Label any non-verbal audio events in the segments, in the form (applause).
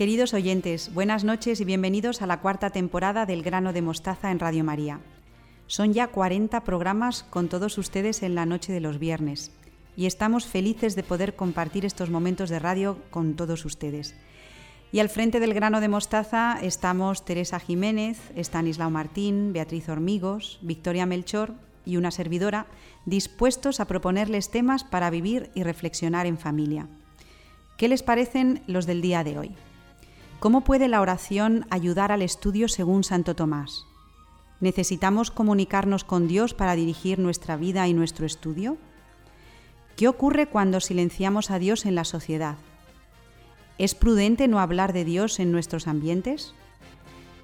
Queridos oyentes, buenas noches y bienvenidos a la cuarta temporada del Grano de Mostaza en Radio María. Son ya 40 programas con todos ustedes en la noche de los viernes y estamos felices de poder compartir estos momentos de radio con todos ustedes. Y al frente del grano de mostaza estamos Teresa Jiménez, Estanislao Martín, Beatriz Hormigos, Victoria Melchor y una servidora, dispuestos a proponerles temas para vivir y reflexionar en familia. ¿Qué les parecen los del día de hoy? ¿Cómo puede la oración ayudar al estudio según Santo Tomás? ¿Necesitamos comunicarnos con Dios para dirigir nuestra vida y nuestro estudio? ¿Qué ocurre cuando silenciamos a Dios en la sociedad? ¿Es prudente no hablar de Dios en nuestros ambientes?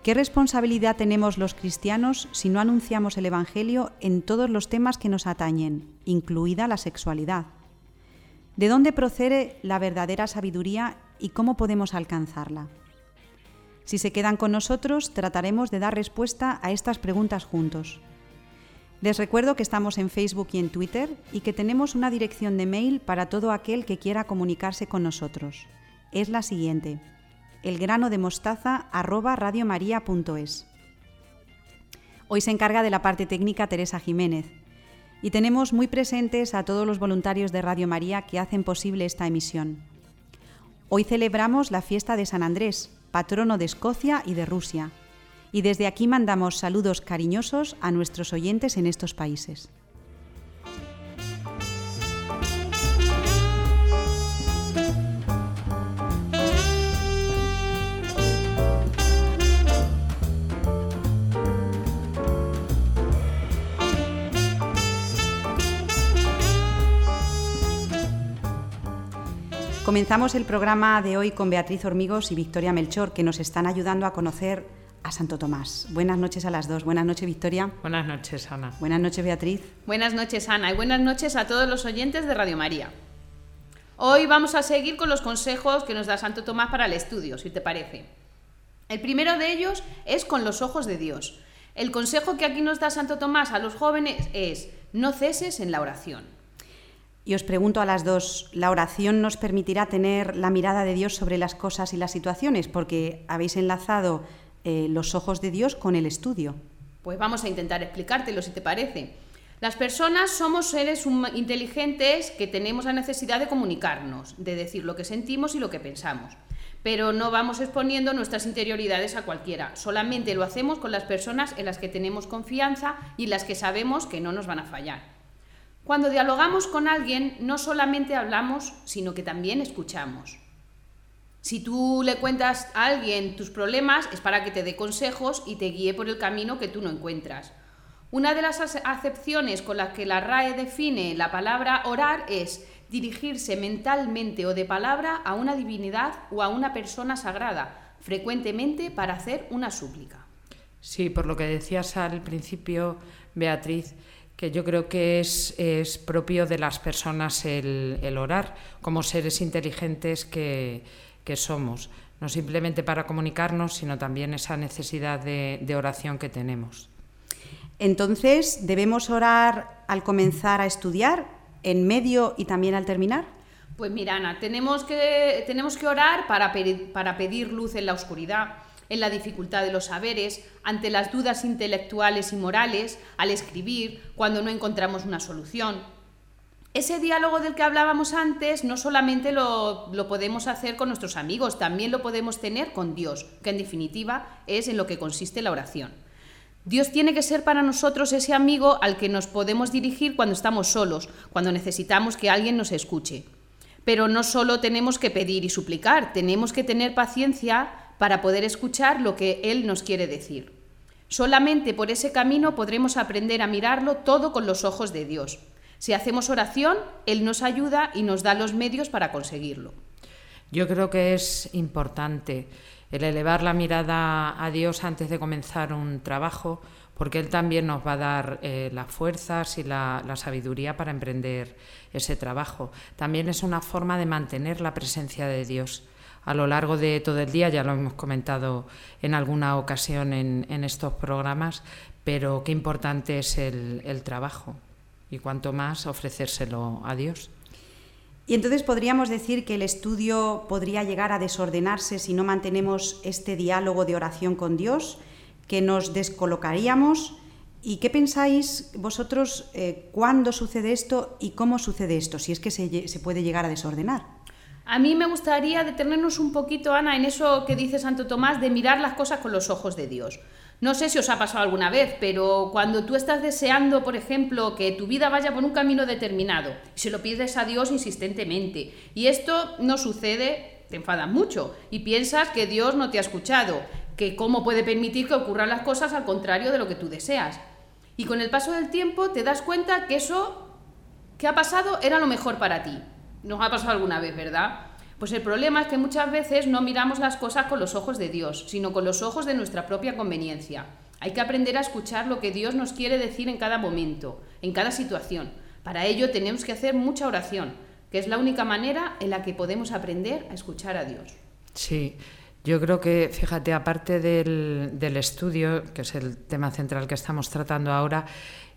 ¿Qué responsabilidad tenemos los cristianos si no anunciamos el Evangelio en todos los temas que nos atañen, incluida la sexualidad? ¿De dónde procede la verdadera sabiduría y cómo podemos alcanzarla? Si se quedan con nosotros, trataremos de dar respuesta a estas preguntas juntos. Les recuerdo que estamos en Facebook y en Twitter y que tenemos una dirección de mail para todo aquel que quiera comunicarse con nosotros. Es la siguiente: elgranodemostaza@radiomaria.es. Hoy se encarga de la parte técnica Teresa Jiménez y tenemos muy presentes a todos los voluntarios de Radio María que hacen posible esta emisión. Hoy celebramos la fiesta de San Andrés, patrono de Escocia y de Rusia, y desde aquí mandamos saludos cariñosos a nuestros oyentes en estos países. Comenzamos el programa de hoy con Beatriz Hormigos y Victoria Melchor, que nos están ayudando a conocer a Santo Tomás. Buenas noches a las dos. Buenas noches, Victoria. Buenas noches, Ana. Buenas noches, Beatriz. Buenas noches, Ana, y buenas noches a todos los oyentes de Radio María. Hoy vamos a seguir con los consejos que nos da Santo Tomás para el estudio, si te parece. El primero de ellos es con los ojos de Dios. El consejo que aquí nos da Santo Tomás a los jóvenes es no ceses en la oración. Y os pregunto a las dos, ¿la oración nos permitirá tener la mirada de Dios sobre las cosas y las situaciones? Porque habéis enlazado eh, los ojos de Dios con el estudio. Pues vamos a intentar explicártelo si te parece. Las personas somos seres inteligentes que tenemos la necesidad de comunicarnos, de decir lo que sentimos y lo que pensamos. Pero no vamos exponiendo nuestras interioridades a cualquiera, solamente lo hacemos con las personas en las que tenemos confianza y las que sabemos que no nos van a fallar. Cuando dialogamos con alguien, no solamente hablamos, sino que también escuchamos. Si tú le cuentas a alguien tus problemas, es para que te dé consejos y te guíe por el camino que tú no encuentras. Una de las acepciones con las que la RAE define la palabra orar es dirigirse mentalmente o de palabra a una divinidad o a una persona sagrada, frecuentemente para hacer una súplica. Sí, por lo que decías al principio, Beatriz, que yo creo que es, es propio de las personas el, el orar como seres inteligentes que, que, somos, no simplemente para comunicarnos, sino también esa necesidad de, de oración que tenemos. Entonces, ¿debemos orar al comenzar a estudiar, en medio y también al terminar? Pues mira, Ana, tenemos que, tenemos que orar para, para pedir luz en la oscuridad en la dificultad de los saberes, ante las dudas intelectuales y morales, al escribir, cuando no encontramos una solución. Ese diálogo del que hablábamos antes no solamente lo, lo, podemos hacer con nuestros amigos, también lo podemos tener con Dios, que en definitiva es en lo que consiste la oración. Dios tiene que ser para nosotros ese amigo al que nos podemos dirigir cuando estamos solos, cuando necesitamos que alguien nos escuche. Pero no solo tenemos que pedir y suplicar, tenemos que tener paciencia para poder escuchar lo que Él nos quiere decir. Solamente por ese camino podremos aprender a mirarlo todo con los ojos de Dios. Si hacemos oración, Él nos ayuda y nos da los medios para conseguirlo. Yo creo que es importante el elevar la mirada a Dios antes de comenzar un trabajo, porque Él también nos va a dar eh, las fuerzas y la, la, sabiduría para emprender ese trabajo. También es una forma de mantener la presencia de Dios a lo largo de todo el día, ya lo hemos comentado en alguna ocasión en, estos programas, pero qué importante es el, trabajo y cuanto más ofrecérselo a Dios. Y entonces podríamos decir que el estudio podría llegar a desordenarse si no mantenemos este diálogo de oración con Dios, que nos descolocaríamos. ¿Y qué pensáis vosotros eh, cuándo sucede esto y cómo sucede esto, si es que se, se puede llegar a desordenar? A mí me gustaría detenernos un poquito, Ana, en eso que dice Santo Tomás, de mirar las cosas con los ojos de Dios. No sé si os ha pasado alguna vez, pero cuando tú estás deseando, por ejemplo, que tu vida vaya por un camino determinado, y se lo pides a Dios insistentemente, y esto no sucede, te enfadas mucho y piensas que Dios no te ha escuchado, que cómo puede permitir que ocurran las cosas al contrario de lo que tú deseas. Y con el paso del tiempo te das cuenta que eso que ha pasado era lo mejor para ti. Nos ha pasado alguna vez, ¿verdad? Pues el problema es que muchas veces no miramos las cosas con los ojos de Dios, sino con los ojos de nuestra propia conveniencia. Hay que aprender a escuchar lo que Dios nos quiere decir en cada momento, en cada situación. Para ello tenemos que hacer mucha oración, que es la única manera en la que podemos aprender a escuchar a Dios. Sí, yo creo que, fíjate, aparte del, del estudio, que es el tema central que estamos tratando ahora,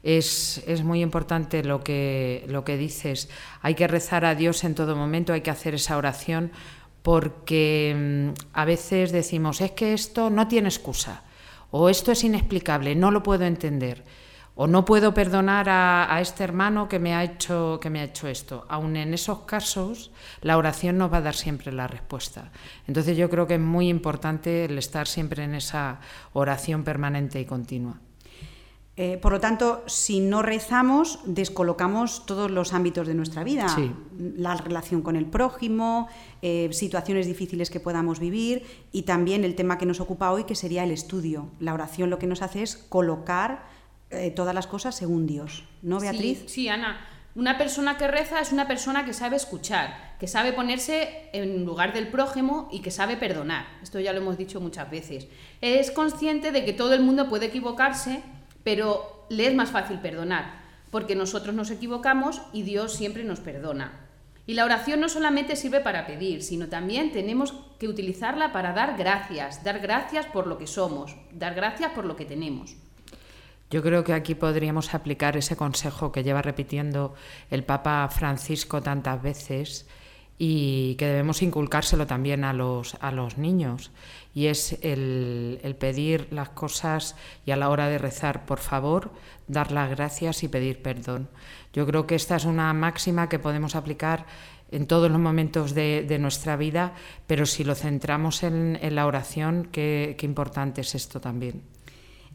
es, muy importante lo que, lo que dices. Hay que rezar a Dios en todo momento, hay que hacer esa oración porque mm, a veces decimos, es que esto no tiene excusa, o esto es inexplicable, no lo puedo entender, o no puedo perdonar a, este hermano que me, ha hecho, que me ha hecho esto. Aun en esos casos, la oración nos va a dar siempre la respuesta. Entonces yo creo que es muy importante el estar siempre en esa oración permanente y continua. Eh, por lo tanto, si no rezamos, descolocamos todos los ámbitos de nuestra vida. La relación con el prójimo, eh, situaciones difíciles que podamos vivir y también el tema que nos ocupa hoy, que sería el estudio. La oración lo que nos hace es colocar eh, todas las cosas según Dios. ¿No, Beatriz? Sí, sí, Ana. Una persona que reza es una persona que sabe escuchar, que sabe ponerse en lugar del prójimo y que sabe perdonar. Esto ya lo hemos dicho muchas veces. Es consciente de que todo el mundo puede equivocarse pero le es más fácil perdonar, porque nosotros nos equivocamos y Dios siempre nos perdona. Y la oración no solamente sirve para pedir, sino también tenemos que utilizarla para dar gracias, dar gracias por lo que somos, dar gracias por lo que tenemos. Yo creo que aquí podríamos aplicar ese consejo que lleva repitiendo el Papa Francisco tantas veces y que debemos inculcárselo también a los, a los niños. Y es el, pedir las cosas y a la hora de rezar, por favor, dar las gracias y pedir perdón. Yo creo que esta es una máxima que podemos aplicar en todos los momentos de, nuestra vida, pero si lo centramos en, en la oración, qué, qué importante es esto también.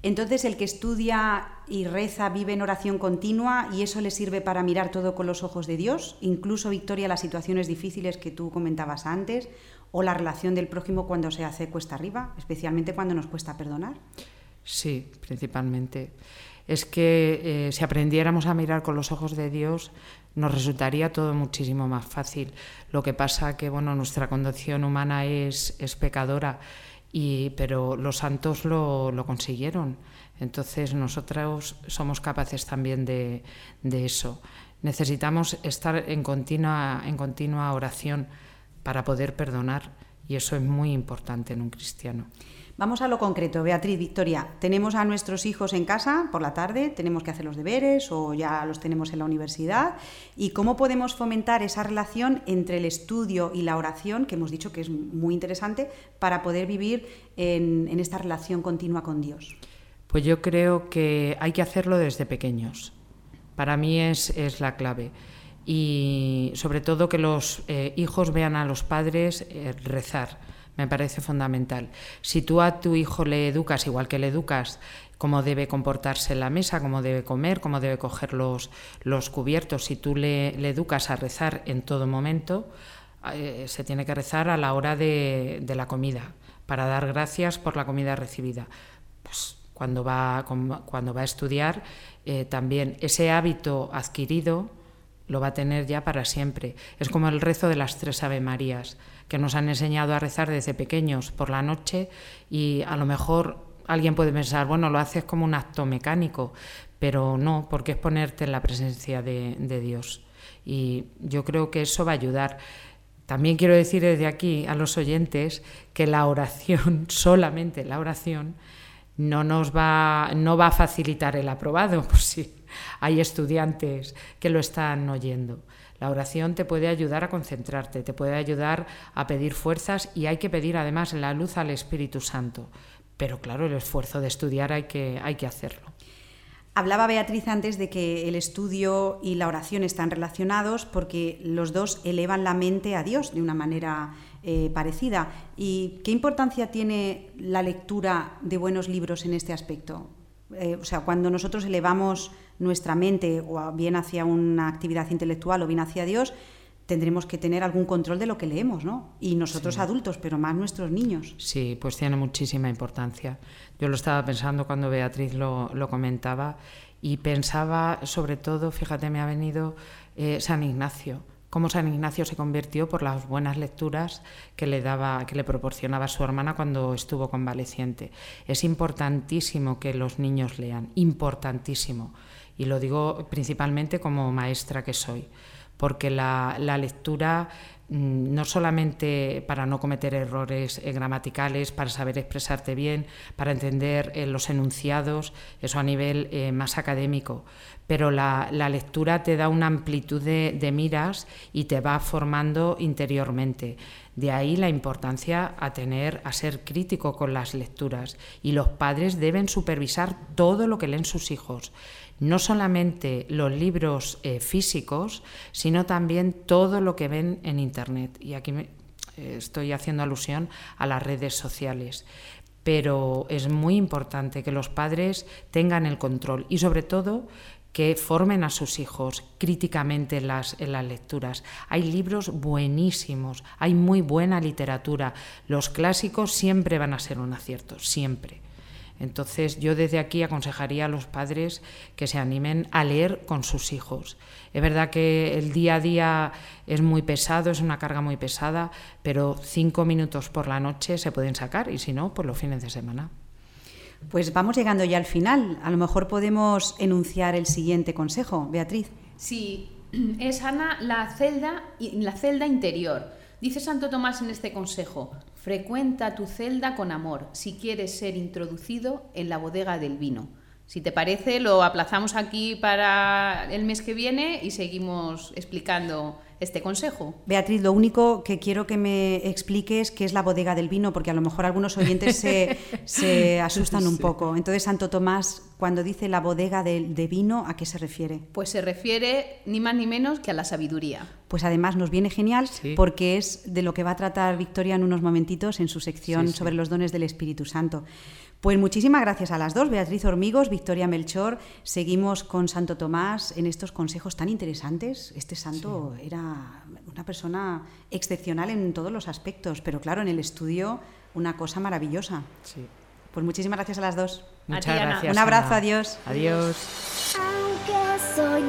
Entonces el que estudia y reza vive en oración continua y eso le sirve para mirar todo con los ojos de Dios, incluso Victoria las situaciones difíciles que tú comentabas antes o la relación del prójimo cuando se hace cuesta arriba, especialmente cuando nos cuesta perdonar. Sí, principalmente. Es que eh, si aprendiéramos a mirar con los ojos de Dios, nos resultaría todo muchísimo más fácil. Lo que pasa que bueno, nuestra condición humana es, es pecadora pero los santos lo, consiguieron. Entonces nosotros somos capaces también de, eso. Necesitamos estar en continua, en continua oración para poder perdonar y eso es muy importante en un cristiano. Vamos a lo concreto, Beatriz, Victoria. Tenemos a nuestros hijos en casa por la tarde, tenemos que hacer los deberes o ya los tenemos en la universidad. ¿Y cómo podemos fomentar esa relación entre el estudio y la oración, que hemos dicho que es muy interesante, para poder vivir en, en esta relación continua con Dios? Pues yo creo que hay que hacerlo desde pequeños. Para mí es, es la clave y sobre todo que los eh, hijos vean a los padres eh, rezar me parece fundamental. Si tú a tu hijo le educas igual que le educas cómo debe comportarse en la mesa, cómo debe comer, cómo debe coger los, los cubiertos, si tú le, le, educas a rezar en todo momento, eh, se tiene que rezar a la hora de, de, la comida, para dar gracias por la comida recibida. Pues cuando va, cuando va a estudiar, también ese hábito adquirido lo va a tener ya para siempre. Es como el rezo de las tres Ave Marías que nos han enseñado a rezar desde pequeños por la noche y a lo mejor alguien puede pensar, bueno, lo haces como un acto mecánico, pero no, porque es ponerte en la presencia de, de Dios. Y yo creo que eso va a ayudar. También quiero decir desde aquí a los oyentes que la oración, (laughs) solamente la oración, no nos va, no va a facilitar el aprobado, (laughs) por si hay estudiantes que lo están oyendo. La oración te puede ayudar a concentrarte, te puede ayudar a pedir fuerzas y hay que pedir además la luz al Espíritu Santo. Pero claro, el esfuerzo de estudiar hay que, hay que hacerlo. Hablaba Beatriz antes de que el estudio y la oración están relacionados porque los dos elevan la mente a Dios de una manera eh, parecida. ¿Y qué importancia tiene la lectura de buenos libros en este aspecto? Eh, o sea, cuando nosotros elevamos nuestra mente o bien hacia una actividad intelectual o bien hacia Dios, tendremos que tener algún control de lo que leemos, ¿no? Y nosotros adultos, pero más nuestros niños. Sí, pues tiene muchísima importancia. Yo lo estaba pensando cuando Beatriz lo, comentaba y pensaba sobre todo, fíjate, me ha venido eh, San Ignacio cómo San Ignacio se convirtió por las buenas lecturas que le daba, que le proporcionaba su hermana cuando estuvo convaleciente. Es importantísimo que los niños lean, importantísimo. Y lo digo principalmente como maestra que soy porque la, lectura mm, no solamente para no cometer errores eh, gramaticales, para saber expresarte bien, para entender eh, los enunciados, eso a nivel eh, más académico, pero la, lectura te da una amplitud de, miras y te va formando interiormente. De ahí la importancia a tener, a ser crítico con las lecturas y los padres deben supervisar todo lo que leen sus hijos no solamente los libros eh, físicos, sino también todo lo que ven en Internet. Y aquí eh, estoy haciendo alusión a las redes sociales. Pero es muy importante que los padres tengan el control y sobre todo que formen a sus hijos críticamente en las, en las, lecturas. Hay libros buenísimos, hay muy buena literatura. Los clásicos siempre van a ser un acierto, siempre. Entonces yo desde aquí aconsejaría a los padres que se animen a leer con sus hijos. Es verdad que el día a día es muy pesado, es una carga muy pesada, pero cinco minutos por la noche se pueden sacar y si no, pues los fines de semana. Pues vamos llegando ya al final. A lo mejor podemos enunciar el siguiente consejo, Beatriz. Sí, (clears throat) es Ana la celda, la celda interior. Dice Santo Tomás en este consejo, Frecuenta tu celda con amor si quieres ser introducido en la bodega del vino. Si te parece, lo aplazamos aquí para el mes que viene y seguimos explicando este consejo. Beatriz, lo único que quiero que me expliques qué es la bodega del vino, porque a lo mejor algunos oyentes se, (laughs) asustan un poco. Entonces, Santo Tomás, cuando dice la bodega de, vino, ¿a qué se refiere? Pues se refiere ni más ni menos que a la sabiduría. Pues además nos viene genial porque es de lo que va a tratar Victoria en unos momentitos en su sección sobre los dones del Espíritu Santo. Pues muchísimas gracias a las dos, Beatriz Hormigos, Victoria Melchor. Seguimos con Santo Tomás en estos consejos tan interesantes. Este santo era una persona excepcional en todos los aspectos, pero claro, en el estudio una cosa maravillosa. Sí. Pues muchísimas gracias a las dos. Muchas gracias. Un abrazo, adiós. Adiós. Aunque soy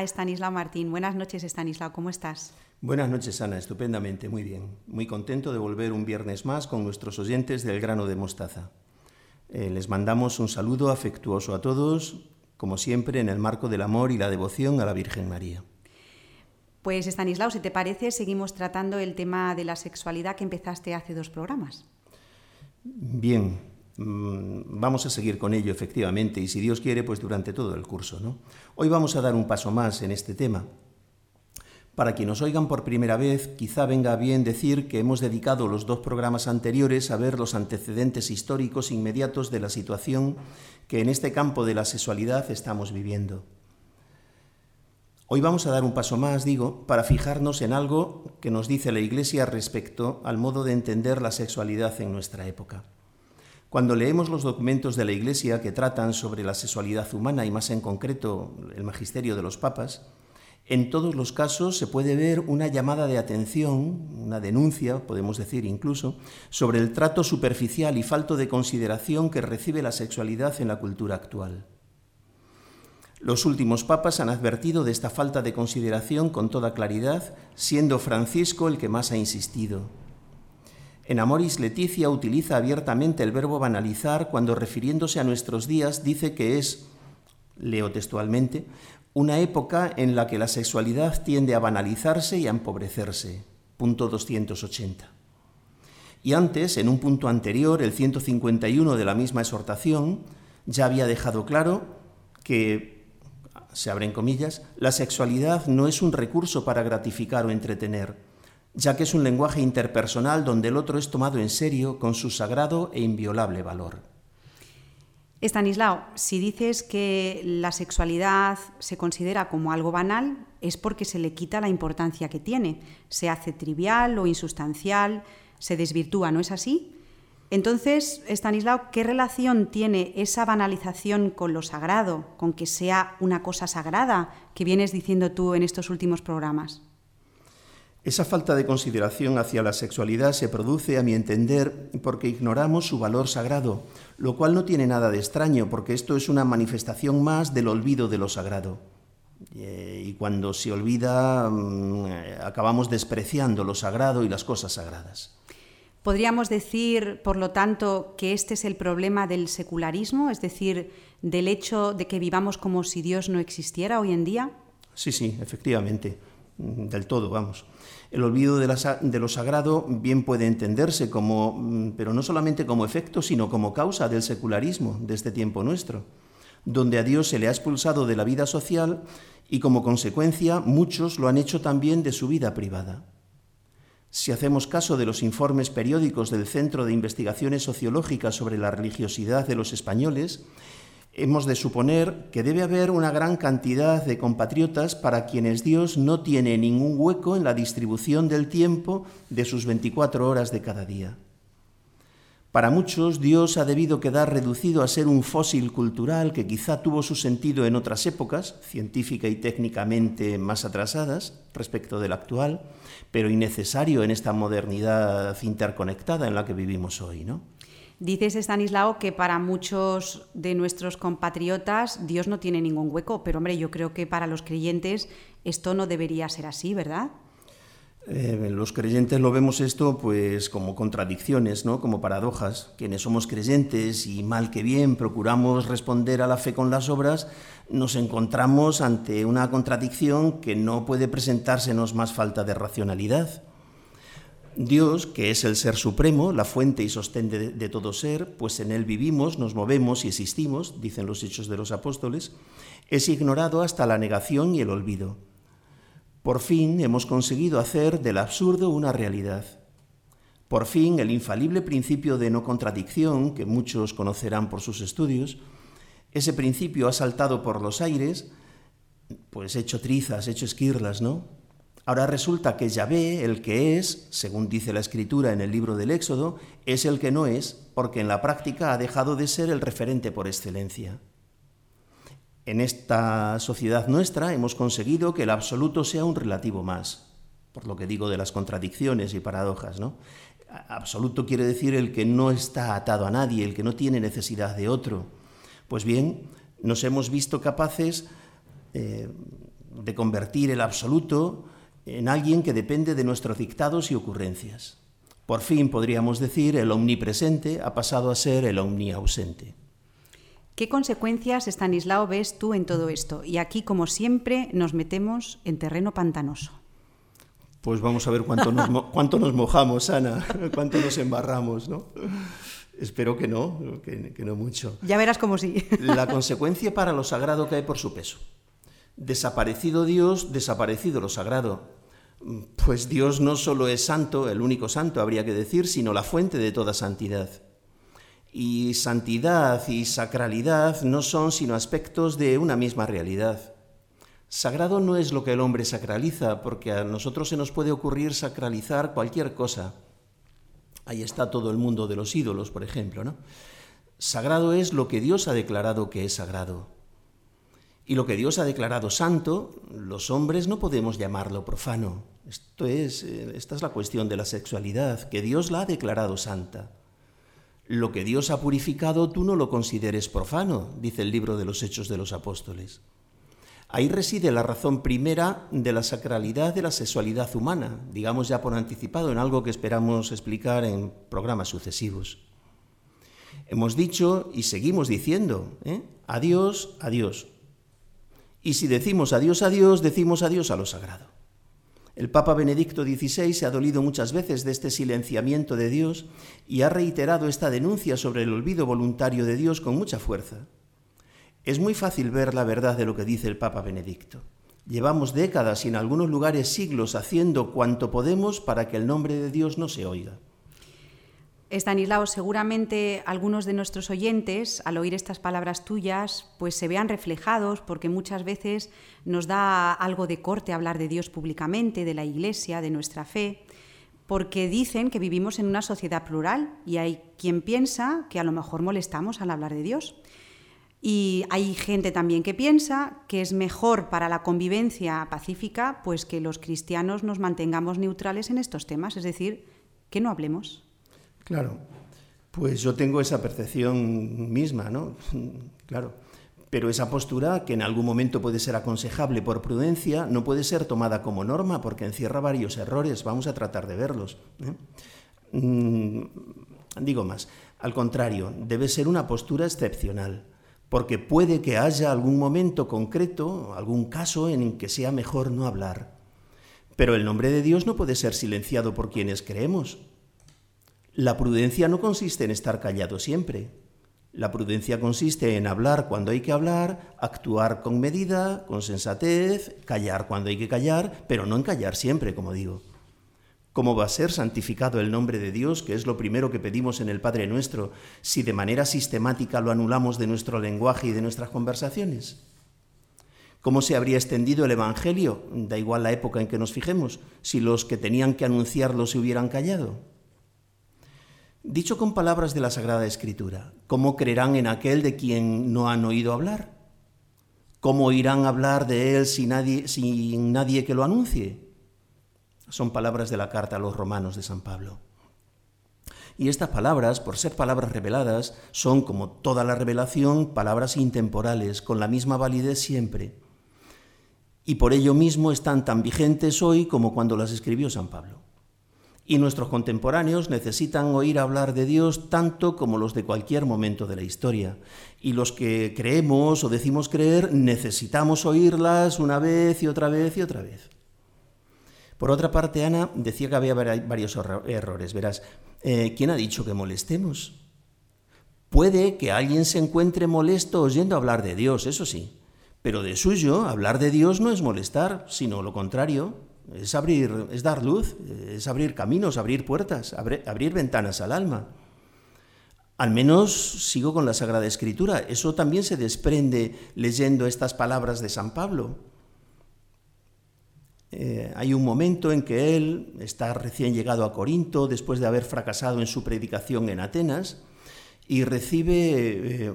a Estanislao Martín. Buenas noches, Estanislao, ¿cómo estás? Buenas noches, Ana, estupendamente, muy bien. Muy contento de volver un viernes más con nuestros oyentes del grano de mostaza. Eh, les mandamos un saludo afectuoso a todos, como siempre, en el marco del amor y la devoción a la Virgen María. Pues Estanislao, si te parece, seguimos tratando el tema de la sexualidad que empezaste hace dos programas. Bien, vamos a seguir con ello efectivamente y si Dios quiere, pues durante todo el curso. ¿no? Hoy vamos a dar un paso más en este tema. Para quienes nos oigan por primera vez, quizá venga bien decir que hemos dedicado los dos programas anteriores a ver los antecedentes históricos inmediatos de la situación que en este campo de la sexualidad estamos viviendo. Hoy vamos a dar un paso más, digo, para fijarnos en algo que nos dice la Iglesia respecto al modo de entender la sexualidad en nuestra época. Cuando leemos los documentos de la Iglesia que tratan sobre la sexualidad humana y más en concreto el magisterio de los papas, en todos los casos se puede ver una llamada de atención, una denuncia, podemos decir incluso, sobre el trato superficial y falto de consideración que recibe la sexualidad en la cultura actual. Los últimos papas han advertido de esta falta de consideración con toda claridad, siendo Francisco el que más ha insistido. En Amoris Leticia utiliza abiertamente el verbo banalizar cuando refiriéndose a nuestros días dice que es, leo textualmente, una época en la que la sexualidad tiende a banalizarse y a empobrecerse. Punto 280. Y antes, en un punto anterior, el 151 de la misma exhortación, ya había dejado claro que se abren comillas, la sexualidad no es un recurso para gratificar o entretener, ya que es un lenguaje interpersonal donde el otro es tomado en serio con su sagrado e inviolable valor. Estanislao, si dices que la sexualidad se considera como algo banal, es porque se le quita la importancia que tiene. Se hace trivial o insustancial, se desvirtúa, ¿no es así? Entonces, Stanislao, ¿qué relación tiene esa banalización con lo sagrado, con que sea una cosa sagrada que vienes diciendo tú en estos últimos programas? Esa falta de consideración hacia la sexualidad se produce, a mi entender, porque ignoramos su valor sagrado, lo cual no tiene nada de extraño, porque esto es una manifestación más del olvido de lo sagrado. Eh, y cuando se olvida, mm, acabamos despreciando lo sagrado y las cosas sagradas. Podríamos decir, por lo tanto, que este es el problema del secularismo, es decir, del hecho de que vivamos como si Dios no existiera hoy en día. Sí, sí, efectivamente, mm, del todo, vamos. El olvido de, lo sagrado bien puede entenderse como, mm, pero no solamente como efecto, sino como causa del secularismo de este tiempo nuestro, donde a Dios se le ha expulsado de la vida social y como consecuencia muchos lo han hecho también de su vida privada. Si hacemos caso de los informes periódicos del Centro de Investigaciones Sociológicas sobre la religiosidad de los españoles, hemos de suponer que debe haber una gran cantidad de compatriotas para quienes Dios no tiene ningún hueco en la distribución del tiempo de sus 24 horas de cada día. Para muchos, Dios ha debido quedar reducido a ser un fósil cultural que quizá tuvo su sentido en otras épocas, científica y técnicamente más atrasadas respecto del actual, pero innecesario en esta modernidad interconectada en la que vivimos hoy, ¿no? Dices, Stanislao, que para muchos de nuestros compatriotas Dios no tiene ningún hueco, pero hombre, yo creo que para los creyentes esto no debería ser así, ¿verdad? Eh, los creyentes lo vemos esto pues como contradicciones, ¿no? como paradojas. Quienes somos creyentes y mal que bien procuramos responder a la fe con las obras, nos encontramos ante una contradicción que no puede presentársenos más falta de racionalidad. Dios, que es el ser supremo, la fuente y sostén de, todo ser, pues en Él vivimos, nos movemos y existimos, dicen los hechos de los apóstoles, es ignorado hasta la negación y el olvido. Por fin hemos conseguido hacer del absurdo una realidad. Por fin el infalible principio de no contradicción, que muchos conocerán por sus estudios, ese principio ha saltado por los aires, pues hecho trizas, hecho esquirlas, ¿no? Ahora resulta que Yahvé, el que es, según dice la escritura en el libro del Éxodo, es el que no es, porque en la práctica ha dejado de ser el referente por excelencia. En esta sociedad nuestra hemos conseguido que el absoluto sea un relativo más, por lo que digo de las contradicciones y paradojas, ¿no? Absoluto quiere decir el que no está atado a nadie, el que no tiene necesidad de otro. Pues bien, nos hemos visto capaces eh, de convertir el absoluto en alguien que depende de nuestros dictados y ocurrencias. Por fin, podríamos decir, el omnipresente ha pasado a ser el omniausente. ¿Qué consecuencias, Stanislao, ves tú en todo esto? Y aquí, como siempre, nos metemos en terreno pantanoso. Pues vamos a ver cuánto nos, mo- (laughs) cuánto nos mojamos, Ana, cuánto nos embarramos, ¿no? Espero que no, que, que no mucho. Ya verás como sí. La (laughs) consecuencia para lo sagrado cae por su peso. Desaparecido Dios, desaparecido lo sagrado. Pues Dios no solo es santo, el único santo habría que decir, sino la fuente de toda santidad. Y santidad y sacralidad no son sino aspectos de una misma realidad. Sagrado no es lo que el hombre sacraliza, porque a nosotros se nos puede ocurrir sacralizar cualquier cosa. Ahí está todo el mundo de los ídolos, por ejemplo, ¿no? Sagrado es lo que Dios ha declarado que es sagrado. Y lo que Dios ha declarado santo, los hombres no podemos llamarlo profano. Esto es, eh, esta es la cuestión de la sexualidad, que Dios la ha declarado santa. Lo que Dios ha purificado tú no lo consideres profano, dice el libro de los Hechos de los Apóstoles. Ahí reside la razón primera de la sacralidad de la sexualidad humana, digamos ya por anticipado en algo que esperamos explicar en programas sucesivos. Hemos dicho y seguimos diciendo, ¿eh? adiós, adiós. Y si decimos adiós, adiós, decimos adiós a lo sagrado. El Papa Benedicto XVI se ha dolido muchas veces de este silenciamiento de Dios y ha reiterado esta denuncia sobre el olvido voluntario de Dios con mucha fuerza. Es muy fácil ver la verdad de lo que dice el Papa Benedicto. Llevamos décadas y en algunos lugares siglos haciendo cuanto podemos para que el nombre de Dios no se oiga. Estanislao, seguramente algunos de nuestros oyentes, al oír estas palabras tuyas, pues se vean reflejados, porque muchas veces nos da algo de corte hablar de Dios públicamente, de la Iglesia, de nuestra fe, porque dicen que vivimos en una sociedad plural y hay quien piensa que a lo mejor molestamos al hablar de Dios. Y hay gente también que piensa que es mejor para la convivencia pacífica pues que los cristianos nos mantengamos neutrales en estos temas, es decir, que no hablemos. Claro, pues yo tengo esa percepción misma, ¿no? (laughs) Claro. Pero esa postura, que en algún momento puede ser aconsejable por prudencia, no puede ser tomada como norma porque encierra varios errores. Vamos a tratar de verlos. ¿eh? Mm, digo más, al contrario, debe ser una postura excepcional, porque puede que haya algún momento concreto, algún caso en que sea mejor no hablar. Pero el nombre de Dios no puede ser silenciado por quienes creemos. La prudencia no consiste en estar callado siempre. La prudencia consiste en hablar cuando hay que hablar, actuar con medida, con sensatez, callar cuando hay que callar, pero no en callar siempre, como digo. ¿Cómo va a ser santificado el nombre de Dios, que es lo primero que pedimos en el Padre nuestro, si de manera sistemática lo anulamos de nuestro lenguaje y de nuestras conversaciones? ¿Cómo se habría extendido el Evangelio? Da igual la época en que nos fijemos, si los que tenían que anunciarlo se hubieran callado. Dicho con palabras de la Sagrada Escritura, ¿cómo creerán en aquel de quien no han oído hablar? ¿Cómo irán a hablar de él sin nadie, sin nadie que lo anuncie? Son palabras de la carta a los romanos de San Pablo. Y estas palabras, por ser palabras reveladas, son, como toda la revelación, palabras intemporales, con la misma validez siempre. Y por ello mismo están tan vigentes hoy como cuando las escribió San Pablo. Y nuestros contemporáneos necesitan oír hablar de Dios tanto como los de cualquier momento de la historia. Y los que creemos o decimos creer necesitamos oírlas una vez y otra vez y otra vez. Por otra parte, Ana decía que había varios errores. Verás, eh, ¿quién ha dicho que molestemos? Puede que alguien se encuentre molesto oyendo hablar de Dios, eso sí. Pero de suyo, hablar de Dios no es molestar, sino lo contrario, es abrir, es dar luz, es abrir caminos, abrir puertas, abrir, ventanas al alma. Al menos sigo con la Sagrada Escritura. Eso también se desprende leyendo estas palabras de San Pablo. Eh, hay un momento en que él está recién llegado a Corinto, después de haber fracasado en su predicación en Atenas, y recibe eh,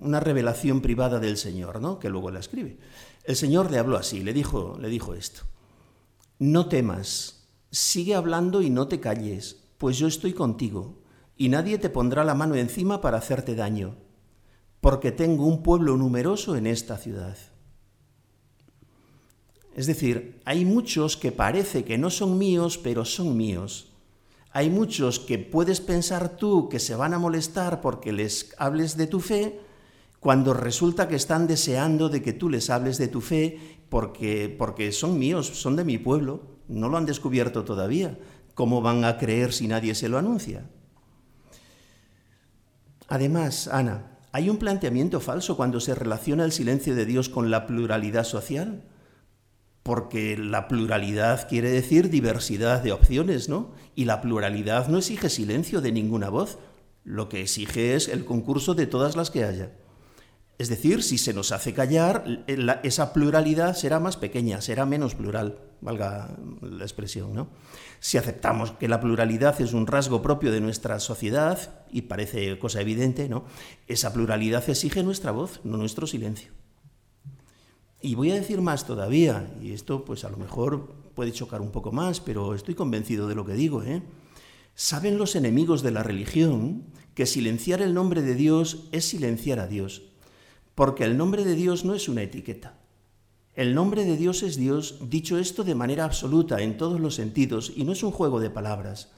una revelación privada del Señor, ¿no? que luego la escribe. El Señor le habló así, le dijo, le dijo esto. No temas, sigue hablando y no te calles, pues yo estoy contigo, y nadie te pondrá la mano encima para hacerte daño, porque tengo un pueblo numeroso en esta ciudad. Es decir, hay muchos que parece que no son míos, pero son míos. Hay muchos que puedes pensar tú que se van a molestar porque les hables de tu fe, cuando resulta que están deseando de que tú les hables de tu fe porque, porque son míos, son de mi pueblo, no lo han descubierto todavía. ¿Cómo van a creer si nadie se lo anuncia? Además, Ana, hay un planteamiento falso cuando se relaciona el silencio de Dios con la pluralidad social porque la pluralidad quiere decir diversidad de opciones, ¿no? Y la pluralidad no exige silencio de ninguna voz, lo que exige es el concurso de todas las que haya. Es decir, si se nos hace callar, esa pluralidad será más pequeña, será menos plural, valga la expresión, ¿no? Si aceptamos que la pluralidad es un rasgo propio de nuestra sociedad, y parece cosa evidente, ¿no? Esa pluralidad exige nuestra voz, no nuestro silencio. Y voy a decir más todavía, y esto pues a lo mejor puede chocar un poco más, pero estoy convencido de lo que digo. ¿eh? Saben los enemigos de la religión que silenciar el nombre de Dios es silenciar a Dios, porque el nombre de Dios no es una etiqueta. El nombre de Dios es Dios, dicho esto de manera absoluta en todos los sentidos, y no es un juego de palabras.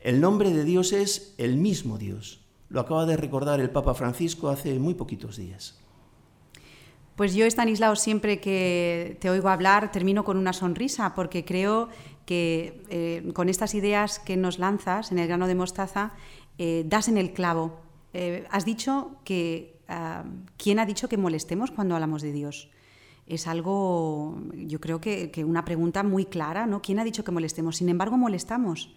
El nombre de Dios es el mismo Dios. Lo acaba de recordar el Papa Francisco hace muy poquitos días. Pues yo, Stanislao, siempre que te oigo hablar, termino con una sonrisa, porque creo que eh, con estas ideas que nos lanzas en el grano de mostaza, eh, das en el clavo. Eh, has dicho que... ¿Quién ha dicho que molestemos cuando hablamos de Dios? Es algo, yo creo que, que una pregunta muy clara, ¿no? ¿Quién ha dicho que molestemos? Sin embargo, molestamos.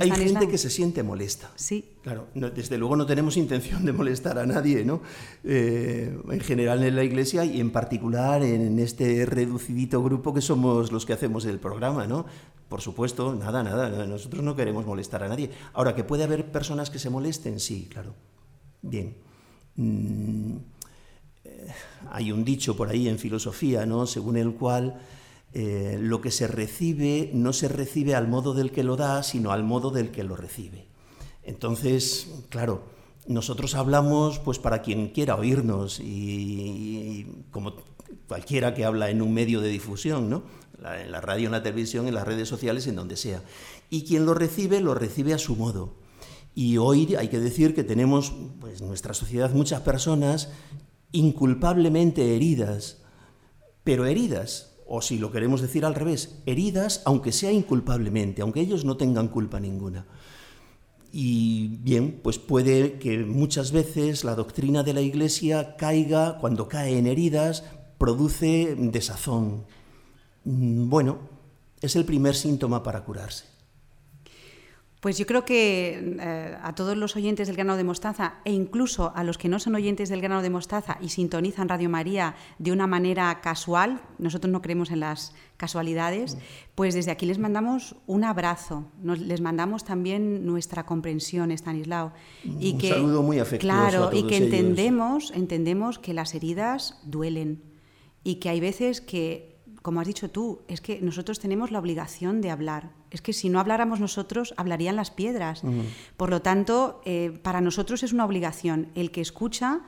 Hay gente que se siente molesta. Sí. Claro, desde luego no tenemos intención de molestar a nadie, ¿no? Eh, en general en la Iglesia y en particular en este reducidito grupo que somos los que hacemos el programa, ¿no? Por supuesto, nada, nada, nosotros no queremos molestar a nadie. Ahora, que puede haber personas que se molesten, sí, claro. Bien. Mm, eh, hay un dicho por ahí en filosofía, ¿no? Según el cual eh, lo que se recibe no se recibe al modo del que lo da, sino al modo del que lo recibe. Entonces, claro, nosotros hablamos pues para quien quiera oírnos y, como cualquiera que habla en un medio de difusión, ¿no? en la radio, en la televisión, en las redes sociales, en donde sea. Y quien lo recibe, lo recibe a su modo. Y hoy hay que decir que tenemos pues, en nuestra sociedad muchas personas inculpablemente heridas, pero heridas o si lo queremos decir al revés, heridas, aunque sea inculpablemente, aunque ellos no tengan culpa ninguna. Y bien, pues puede que muchas veces la doctrina de la Iglesia caiga, cuando cae en heridas, produce desazón. Mm, bueno, es el primer síntoma para curarse. Pues yo creo que eh, a todos los oyentes del grano de mostaza e incluso a los que no son oyentes del grano de mostaza y sintonizan Radio María de una manera casual, nosotros no creemos en las casualidades, pues desde aquí les mandamos un abrazo, les mandamos también nuestra comprensión, Estanislao. Y un saludo muy afectuoso. Claro, y que entendemos, entendemos que las heridas duelen y que hay veces que como has dicho tú, es que nosotros tenemos la obligación de hablar. Es que si no habláramos nosotros, hablarían las piedras. Por lo tanto, eh, para nosotros es una obligación. El que escucha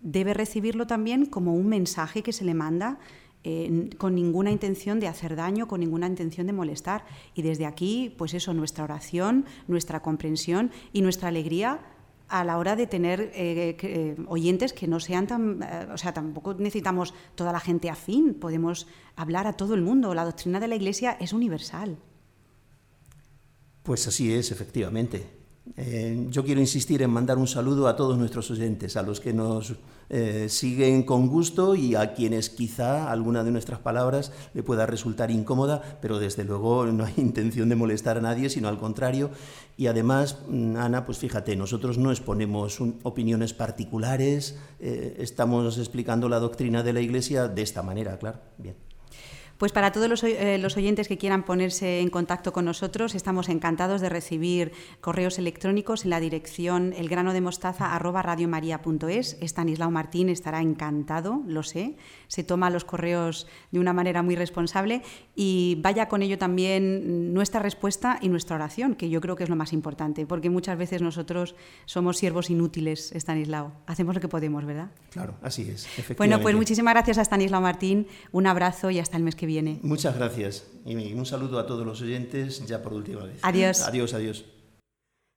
debe recibirlo también como un mensaje que se le manda eh, con ninguna intención de hacer daño, con ninguna intención de molestar. Y desde aquí, pues eso, nuestra oración, nuestra comprensión y nuestra alegría a la hora de tener eh, eh, oyentes que no sean tan... Eh, o sea, tampoco necesitamos toda la gente afín, podemos hablar a todo el mundo. La doctrina de la Iglesia es universal. Pues así es, efectivamente. Eh, yo quiero insistir en mandar un saludo a todos nuestros oyentes, a los que nos eh, siguen con gusto y a quienes quizá alguna de nuestras palabras le pueda resultar incómoda, pero desde luego no hay (laughs) intención de molestar a nadie, sino al contrario. Y además, mm, Ana, pues fíjate, nosotros no exponemos opiniones particulares, eh, estamos explicando la doctrina de la Iglesia de esta manera, claro. Bien. Pues para todos eh, los, oyentes que quieran ponerse en contacto con nosotros, estamos encantados de recibir correos electrónicos en la dirección elgranodemostaza@radiomaria.es. Estanislao Martín estará encantado, lo sé. Se toma los correos de una manera muy responsable y vaya con ello también nuestra respuesta y nuestra oración, que yo creo que es lo más importante, porque muchas veces nosotros somos siervos inútiles, Estanislao. Hacemos lo que podemos, ¿verdad? Claro, así es. Bueno, pues muchísimas gracias a Estanislao Martín. Un abrazo y hasta el mes que viene. Viene. Muchas gracias y un saludo a todos los oyentes ya por última vez. Adiós. Adiós, adiós.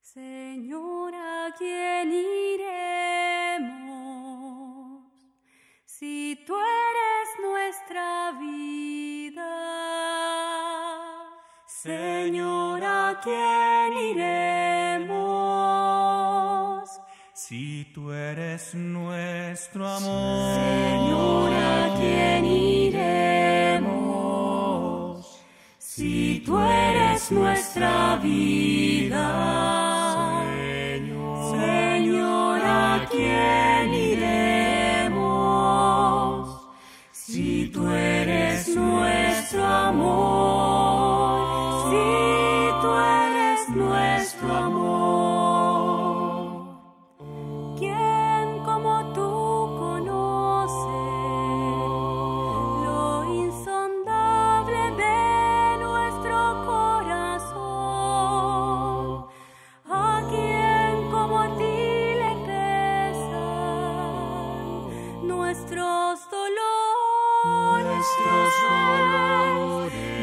Señor, ¿a quién iremos? Si tú eres nuestra vida. Señor, ¿a quién iremos? Si tú eres nuestro amor. Señor, ¿a quién iremos? Si tú eres nuestra vida. Señor, ¿a quién iremos? Si tú eres nuestro amor, Nuestros dolores,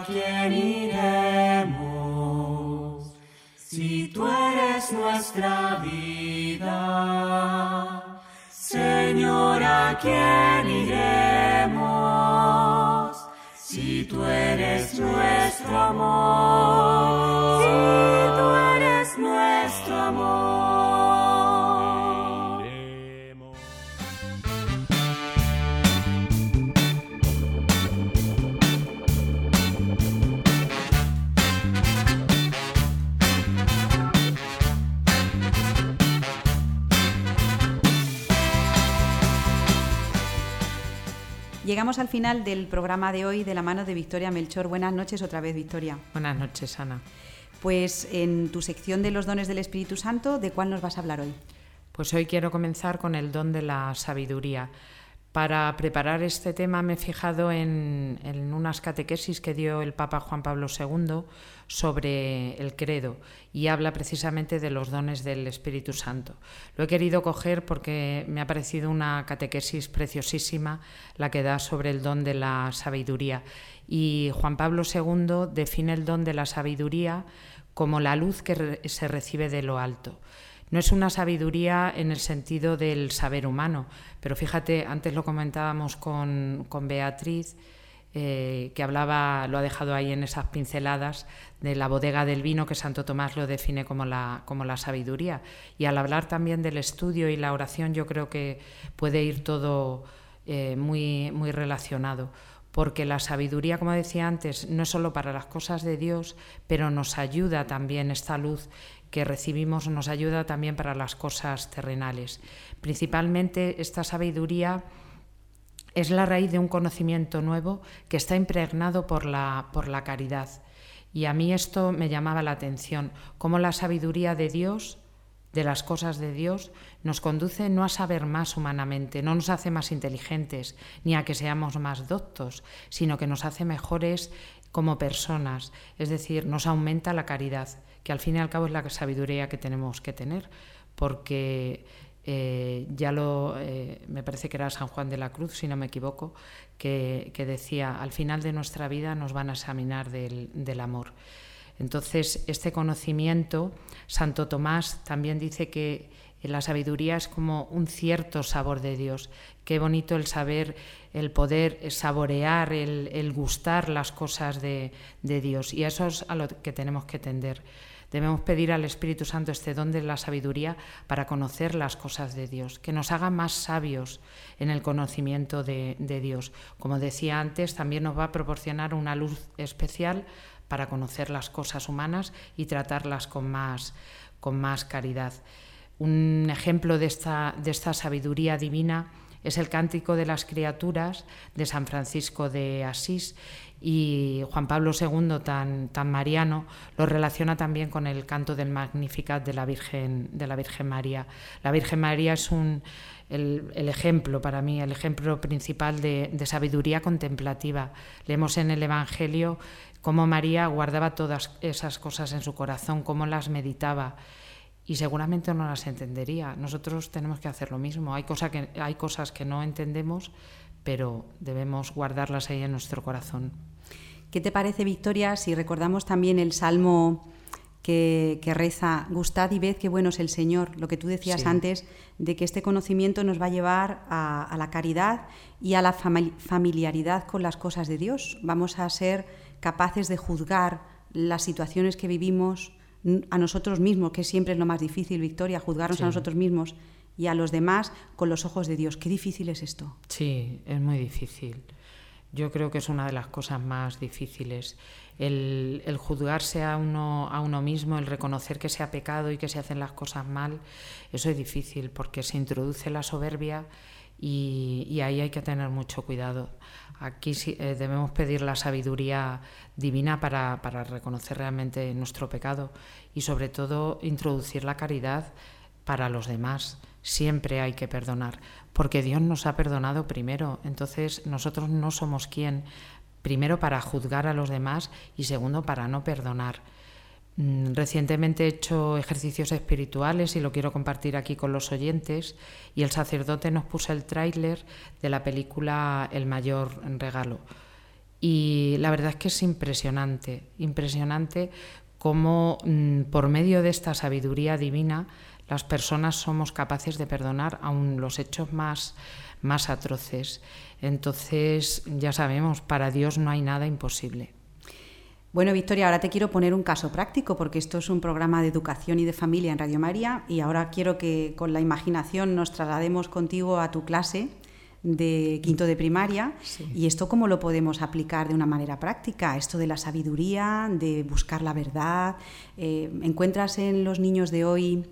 ¿a quién iremos? Si tú eres nuestra vida, Señor, ¿a quién iremos? Si tú eres nuestro amor, si tú eres nuestro amor. Llegamos al final del programa de hoy de la mano de Victoria Melchor. Buenas noches otra vez, Victoria. Buenas noches, Ana. Pues en tu sección de los dones del Espíritu Santo, ¿de cuál nos vas a hablar hoy? Pues hoy quiero comenzar con el don de la sabiduría. Para preparar este tema me he fijado en, en, unas catequesis que dio el Papa Juan Pablo II sobre el credo y habla precisamente de los dones del Espíritu Santo. Lo he querido coger porque me ha parecido una catequesis preciosísima la que da sobre el don de la sabiduría. Y Juan Pablo II define el don de la sabiduría como la luz que se recibe de lo alto. No es una sabiduría en el sentido del saber humano, pero fíjate, antes lo comentábamos con, con Beatriz, eh, que hablaba, lo ha dejado ahí en esas pinceladas, de la bodega del vino, que Santo Tomás lo define como la, como la sabiduría. Y al hablar también del estudio y la oración, yo creo que puede ir todo eh, muy, muy relacionado porque la sabiduría, como decía antes, no es solo para las cosas de Dios, pero nos ayuda también esta luz que recibimos, nos ayuda también para las cosas terrenales. Principalmente esta sabiduría es la raíz de un conocimiento nuevo que está impregnado por la, por la caridad. Y a mí esto me llamaba la atención, cómo la sabiduría de Dios de las cosas de Dios nos conduce no a saber más humanamente, no nos hace más inteligentes, ni a que seamos más doctos, sino que nos hace mejores como personas, es decir, nos aumenta la caridad, que al fin y al cabo es la sabiduría que tenemos que tener, porque eh, ya lo, eh, me parece que era San Juan de la Cruz, si no me equivoco, que, que decía, al final de nuestra vida nos van a examinar del, del amor. Entonces, este conocimiento, Santo Tomás también dice que la sabiduría es como un cierto sabor de Dios. Qué bonito el saber, el poder saborear, el, el gustar las cosas de, de, Dios. Y eso es a lo que tenemos que tender. Debemos pedir al Espíritu Santo este don de la sabiduría para conocer las cosas de Dios, que nos haga más sabios en el conocimiento de, Dios. Como decía antes, también nos va a proporcionar una luz especial para conocer las cosas humanas y tratarlas con más, con más caridad. Un ejemplo de esta, de esta sabiduría divina es el Cántico de las Criaturas de San Francisco de Asís y Juan Pablo II, tan, mariano, lo relaciona también con el canto del Magnificat de la Virgen, de la Virgen María. La Virgen María es un, el, ejemplo para mí, el ejemplo principal de, de sabiduría contemplativa. Leemos en el Evangelio cómo María guardaba todas esas cosas en su corazón, cómo las meditaba y seguramente no las entendería. Nosotros tenemos que hacer lo mismo. Hay, cosa que, hay cosas que no entendemos, pero debemos guardarlas ahí en nuestro corazón. ¿Qué te parece, Victoria, si recordamos también el Salmo que, que reza, gustad y ved qué bueno es el Señor? Lo que tú decías Sí. antes, de que este conocimiento nos va a llevar a, a la caridad y a la fami- familiaridad con las cosas de Dios. Vamos a ser capaces de juzgar las situaciones que vivimos a nosotros mismos, que siempre es lo más difícil, Victoria, juzgarnos Sí. a nosotros mismos y a los demás con los ojos de Dios. Qué difícil es esto. Sí, es muy difícil. Yo creo que es una de las cosas más difíciles. El, el juzgarse a uno, a uno mismo, el reconocer que se ha pecado y que se hacen las cosas mal, eso es difícil porque se introduce la soberbia y, ahí hay que tener mucho cuidado. Aquí eh, debemos pedir la sabiduría divina para, para reconocer realmente nuestro pecado y sobre todo introducir la caridad para los demás. Siempre hay que perdonar, porque Dios nos ha perdonado primero. Entonces nosotros no somos quien, primero para juzgar a los demás y segundo para no perdonar. Mm, Recientemente he hecho ejercicios espirituales y lo quiero compartir aquí con los oyentes y el sacerdote nos puso el tráiler de la película El mayor regalo. Y la verdad es que es impresionante, impresionante cómo mm, por medio de esta sabiduría divina las personas somos capaces de perdonar aun los hechos más, más atroces. Entonces, ya sabemos, para Dios no hay nada imposible. Bueno, Victoria, ahora te quiero poner un caso práctico porque esto es un programa de educación y de familia en Radio María y ahora quiero que con la imaginación nos traslademos contigo a tu clase de quinto de primaria y esto cómo lo podemos aplicar de una manera práctica, esto de la sabiduría, de buscar la verdad. Eh, ¿Encuentras en los niños de hoy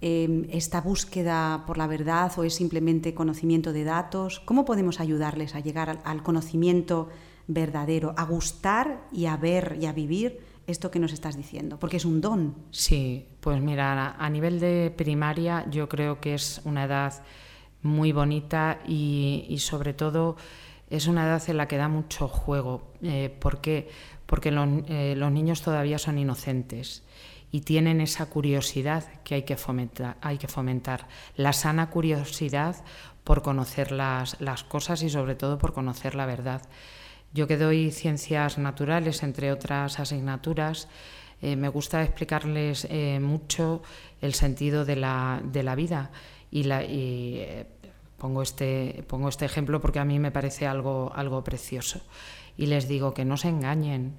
eh, esta búsqueda por la verdad o es simplemente conocimiento de datos? ¿Cómo podemos ayudarles a llegar al, conocimiento verdadero, a gustar y a ver y a vivir esto que nos estás diciendo? Porque es un don. Sí, pues mira, a nivel de primaria yo creo que es una edad muy bonita y, sobre todo es una edad en la que da mucho juego. Eh, ¿Por qué? Porque eh, los niños todavía son inocentes y tienen esa curiosidad que hay que fomentar, hay que fomentar la sana curiosidad por conocer las, las cosas y sobre todo por conocer la verdad. Yo que doy ciencias naturales, entre otras asignaturas, eh, me gusta explicarles eh, mucho el sentido de la, de la vida y, la, y eh, pongo, este, pongo este ejemplo porque a mí me parece algo, algo precioso. Y les digo que no se engañen,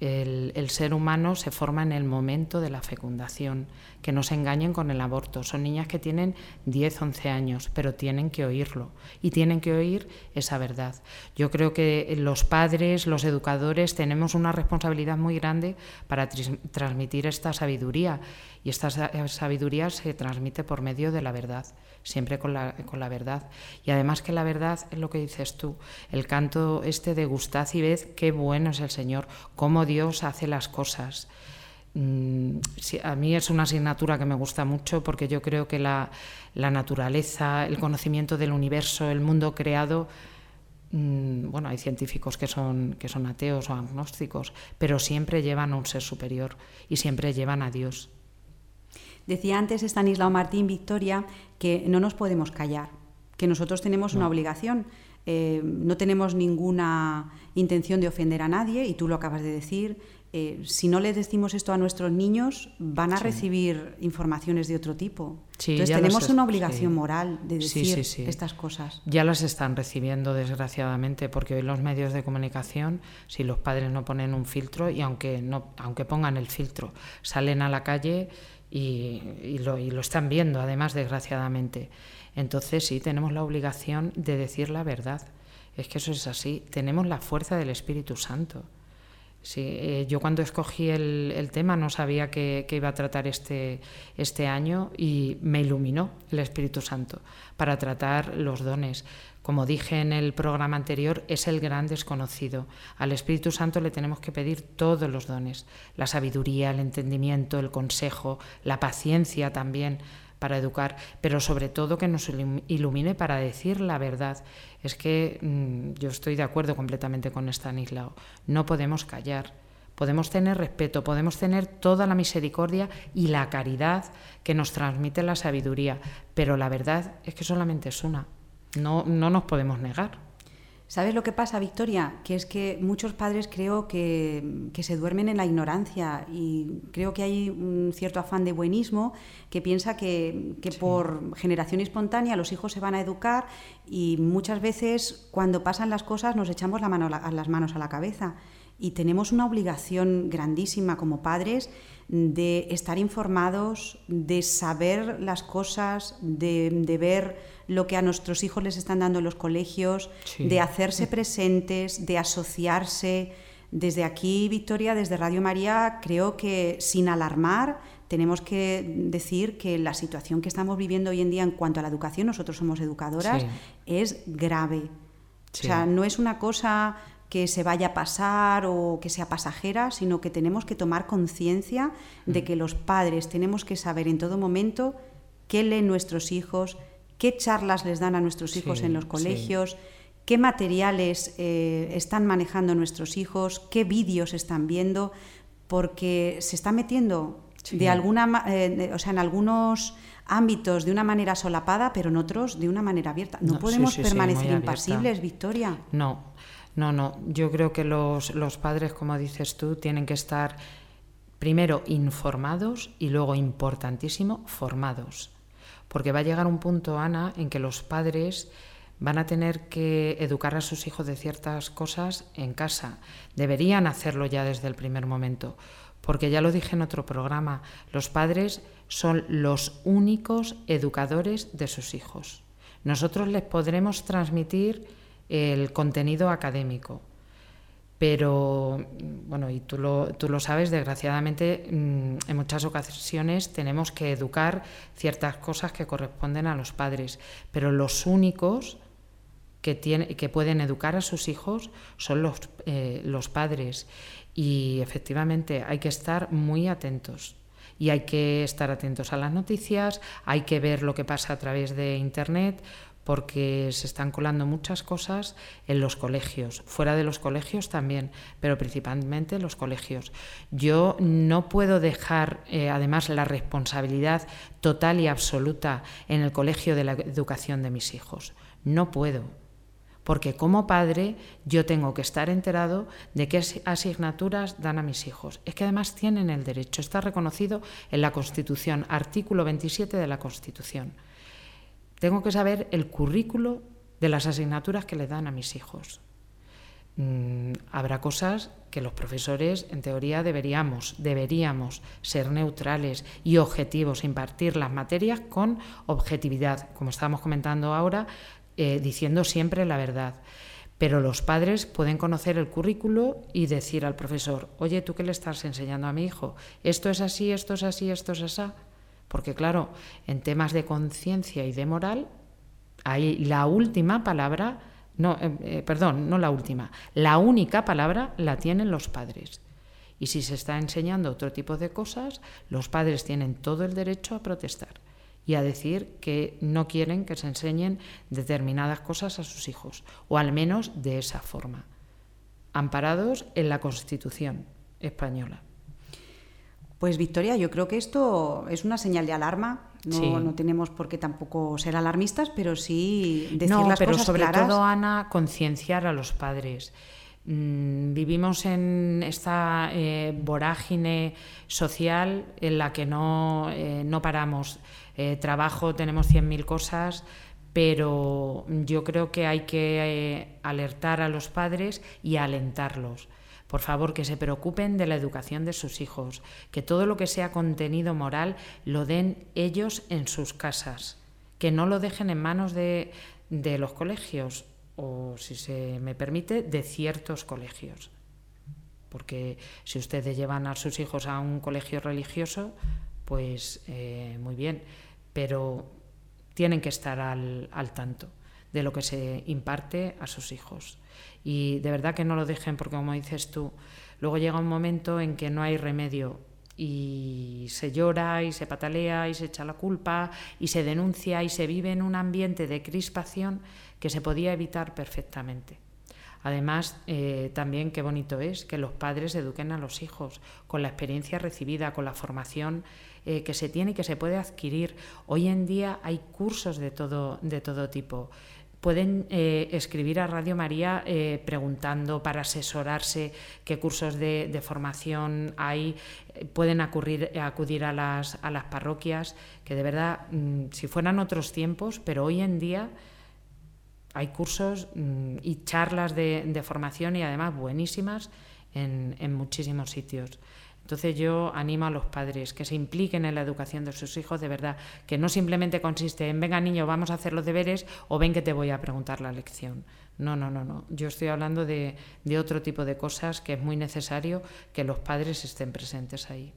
el, el, ser humano se forma en el momento de la fecundación, que no se engañen con el aborto. Son niñas que tienen 10, 11 años, pero tienen que oírlo y tienen que oír esa verdad. Yo creo que los padres, los educadores, tenemos una responsabilidad muy grande para transmitir esta sabiduría y esta sabiduría se transmite por medio de la verdad siempre con la, con la verdad. Y además que la verdad es lo que dices tú, el canto este de gustad y ved qué bueno es el Señor, cómo Dios hace las cosas. Mm, a mí es una asignatura que me gusta mucho porque yo creo que la, la naturaleza, el conocimiento del universo, el mundo creado, mm, bueno, hay científicos que son, que son ateos o agnósticos, pero siempre llevan a un ser superior y siempre llevan a Dios. Decía antes Estanislao Martín Victoria que no nos podemos callar, que nosotros tenemos una obligación. Eh, no tenemos ninguna intención de ofender a nadie, y tú lo acabas de decir. Eh, si no les decimos esto a nuestros niños, van a recibir informaciones de otro tipo. Sí, Entonces tenemos una obligación sí. moral de decir estas cosas. Ya las están recibiendo, desgraciadamente, porque hoy los medios de comunicación, si los padres no ponen un filtro, y aunque, no, aunque pongan el filtro, salen a la calle y, y lo, y lo están viendo, además, desgraciadamente. Entonces, sí, tenemos la obligación de decir la verdad. Es que eso es así. Tenemos la fuerza del Espíritu Santo. Sí, eh, yo cuando escogí el, tema no sabía que, que iba a tratar este, este año y me iluminó el Espíritu Santo para tratar los dones. Como dije en el programa anterior, es el gran desconocido. Al Espíritu Santo le tenemos que pedir todos los dones, la sabiduría, el entendimiento, el consejo, la paciencia también para educar, pero sobre todo que nos ilum- ilumine para decir la verdad. Es que mm, yo estoy de acuerdo completamente con Stanislao. No podemos callar. Podemos tener respeto, podemos tener toda la misericordia y la caridad que nos transmite la sabiduría, pero la verdad es que solamente es una. No, no nos podemos negar. ¿Sabes lo que pasa, Victoria? Que es que muchos padres creo que, que se duermen en la ignorancia y creo que hay un cierto afán de buenismo que piensa que, que por generación espontánea los hijos se van a educar y muchas veces cuando pasan las cosas nos echamos la mano a la- a las manos a la cabeza y tenemos una obligación grandísima como padres de estar informados, de saber las cosas, de, de ver lo que a nuestros hijos les están dando en los colegios, Sí. de hacerse presentes, de asociarse. Desde aquí, Victoria, desde Radio María, creo que sin alarmar, tenemos que decir que la situación que estamos viviendo hoy en día en cuanto a la educación, nosotros somos educadoras, Sí. es grave. Sí. O sea, no es una cosa que se vaya a pasar o que sea pasajera, sino que tenemos que tomar conciencia de Mm. que los padres tenemos que saber en todo momento qué leen nuestros hijos, qué charlas les dan a nuestros hijos Sí, en los sí. colegios, qué materiales eh, están manejando nuestros hijos, qué vídeos están viendo, porque se está metiendo Sí. de alguna, eh, de- o sea, en algunos ámbitos de una manera solapada, pero en otros de una manera abierta. No, No, podemos permanecer impasibles, Victoria. No, no, no. Yo creo que los, los padres, como dices tú, tienen que estar primero informados y luego, importantísimo, formados. Porque va a llegar un punto, Ana, en que los padres van a tener que educar a sus hijos de ciertas cosas en casa. Deberían hacerlo ya desde el primer momento. Porque ya lo dije en otro programa, los padres son los únicos educadores de sus hijos. Nosotros les podremos transmitir el contenido académico, pero, bueno, y tú lo, tú lo sabes, desgraciadamente, mm, en muchas ocasiones tenemos que educar ciertas cosas que corresponden a los padres, pero los únicos que, tiene, que pueden educar a sus hijos son los, eh, los padres. Y efectivamente hay que estar muy atentos. Y hay que estar atentos a las noticias, hay que ver lo que pasa a través de Internet, porque se están colando muchas cosas en los colegios, fuera de los colegios también, pero principalmente en los colegios. Yo no puedo dejar, eh, además, la responsabilidad total y absoluta en el colegio de la educación de mis hijos. No puedo porque como padre yo tengo que estar enterado de qué as- asignaturas dan a mis hijos. Es que además tienen el derecho, está reconocido en la Constitución, artículo 27 de la Constitución. Tengo que saber el currículo de las asignaturas que le dan a mis hijos. Mm, habrá cosas que los profesores, en teoría, deberíamos, deberíamos ser neutrales y objetivos, impartir las materias con objetividad, como estábamos comentando ahora, eh, diciendo siempre la verdad. Pero los padres pueden conocer el currículo y decir al profesor, oye, ¿tú qué le estás enseñando a mi hijo? Esto es así, esto es así, esto es así. Porque claro, en temas de conciencia y de moral, ahí la última palabra, no, eh, eh, perdón, no la última, la única palabra la tienen los padres. Y si se está enseñando otro tipo de cosas, los padres tienen todo el derecho a protestar y a decir que no quieren que se enseñen determinadas cosas a sus hijos, o al menos de esa forma, amparados en la Constitución española. Pues Victoria, yo creo que esto es una señal de alarma. No, Sí. no tenemos por qué tampoco ser alarmistas, pero sí decir no, las pero cosas sobre claras. todo, Ana, concienciar a los padres. Mm, vivimos en esta eh, vorágine social en la que no, eh, no paramos. Eh, trabajo, tenemos 100.000 cosas, pero yo creo que hay que eh, alertar a los padres y alentarlos. Por favor, que se preocupen de la educación de sus hijos, que todo lo que sea contenido moral lo den ellos en sus casas, que no lo dejen en manos de, de los colegios o, si se me permite, de ciertos colegios. Porque si ustedes llevan a sus hijos a un colegio religioso, pues eh, muy bien, pero tienen que estar al, al tanto de lo que se imparte a sus hijos. Y de verdad que no lo dejen porque, como dices tú, luego llega un momento en que no hay remedio y se llora y se patalea y se echa la culpa y se denuncia y se vive en un ambiente de crispación que se podía evitar perfectamente. Además, eh, también qué bonito es que los padres eduquen a los hijos con la experiencia recibida, con la formación eh, que se tiene y que se puede adquirir. Hoy en día hay cursos de todo, de todo tipo. Pueden eh, escribir a Radio María eh, preguntando para asesorarse qué cursos de, formación hay. Pueden acudir, a, las, parroquias, que de verdad, mm, si fueran otros tiempos, pero hoy en día hay cursos mm, y charlas de, formación y además buenísimas en, en muchísimos sitios. Entonces yo animo a los padres que se impliquen en la educación de sus hijos de verdad, que no simplemente consiste en venga niño, vamos a hacer los deberes o ven que te voy a preguntar la lección. No, no, no, no. Yo estoy hablando de, de otro tipo de cosas que es muy necesario que los padres estén presentes ahí.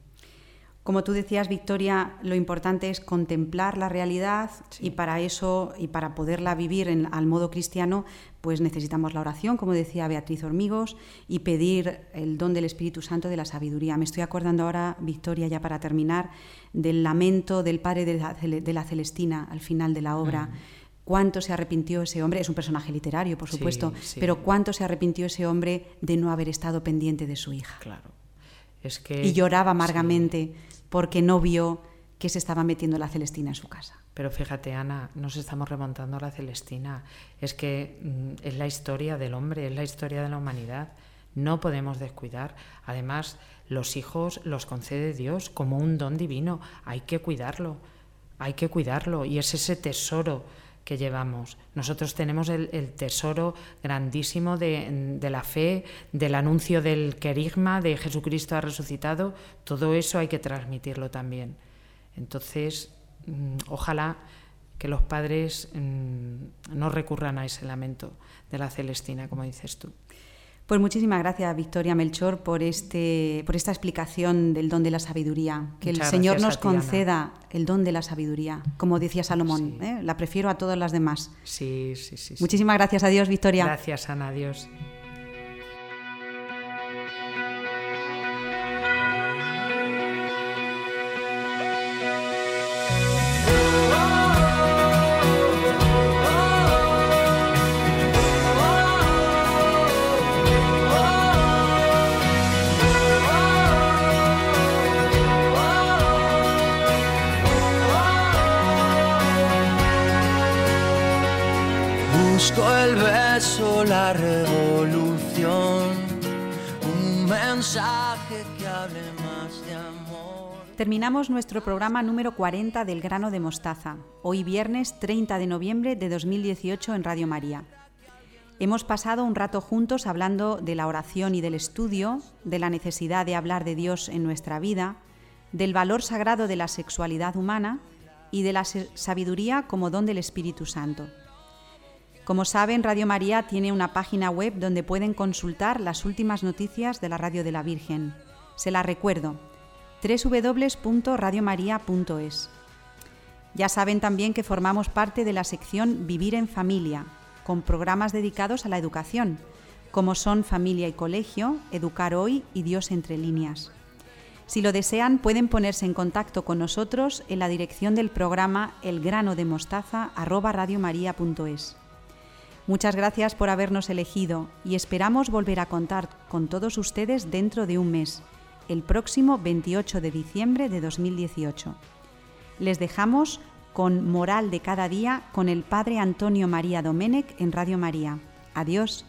Como tú decías, Victoria, lo importante es contemplar la realidad Sí. y para eso y para poderla vivir en- al modo cristiano, pues necesitamos la oración, como decía Beatriz Hormigos, y pedir el don del Espíritu Santo de la sabiduría. Me estoy acordando ahora, Victoria, ya para terminar, del lamento del padre de la, Cele- de la Celestina al final de la obra. Cuánto se arrepintió ese hombre, es un personaje literario, por supuesto, sí. pero cuánto se arrepintió ese hombre de no haber estado pendiente de su hija. Claro. Es que Y lloraba sí. Porque no vio que se estaba metiendo la Celestina en su casa. Pero fíjate, Ana, nos estamos remontando a la Celestina. Es que mm, es la historia del hombre, es la historia de la humanidad. No podemos descuidar. Además, los hijos los concede Dios como un don divino. Hay que cuidarlo, hay que cuidarlo. Y es ese tesoro que llevamos. Nosotros tenemos el, tesoro grandísimo de, de la fe, del anuncio del querigma, de Jesucristo ha resucitado. Todo eso hay que transmitirlo también. Entonces, mm, ojalá que los padres mm, no recurran a ese lamento de la Celestina, como dices tú. Pues muchísimas gracias, Victoria Melchor, por, este, por esta explicación del don de la sabiduría. Que Muchas el Señor nos Ana. conceda el don de la sabiduría, como decía Salomón. Sí. ¿eh? La prefiero a todas las demás. Sí, sí, sí. sí. Muchísimas gracias a Dios, Victoria. Gracias, Ana. Dios. El beso, la revolución, un mensaje que hable más de amor. Terminamos nuestro programa número 40 del grano de mostaza, hoy viernes 30 de noviembre de 2018 en Radio María. Hemos pasado un rato juntos hablando de la oración y del estudio, de la necesidad de hablar de Dios en nuestra vida, del valor sagrado de la sexualidad humana y de la sabiduría como don del Espíritu Santo. Como saben, Radio María tiene una página web donde pueden consultar las últimas noticias de la Radio de la Virgen. Se la recuerdo, www.radiomaria.es. Ya saben también que formamos parte de la sección Vivir en Familia, con programas dedicados a la educación. como son Familia y Colegio, Educar Hoy y Dios entre líneas. Si lo desean, pueden ponerse en contacto con nosotros en la dirección del programa elgranodemostaza@radiomaria.es. Muchas gracias por habernos elegido y esperamos volver a contar con todos ustedes dentro de un mes, el próximo 28 de diciembre de 2018. Les dejamos con Moral de cada día con el Padre Antonio María Domenech en Radio María. Adiós.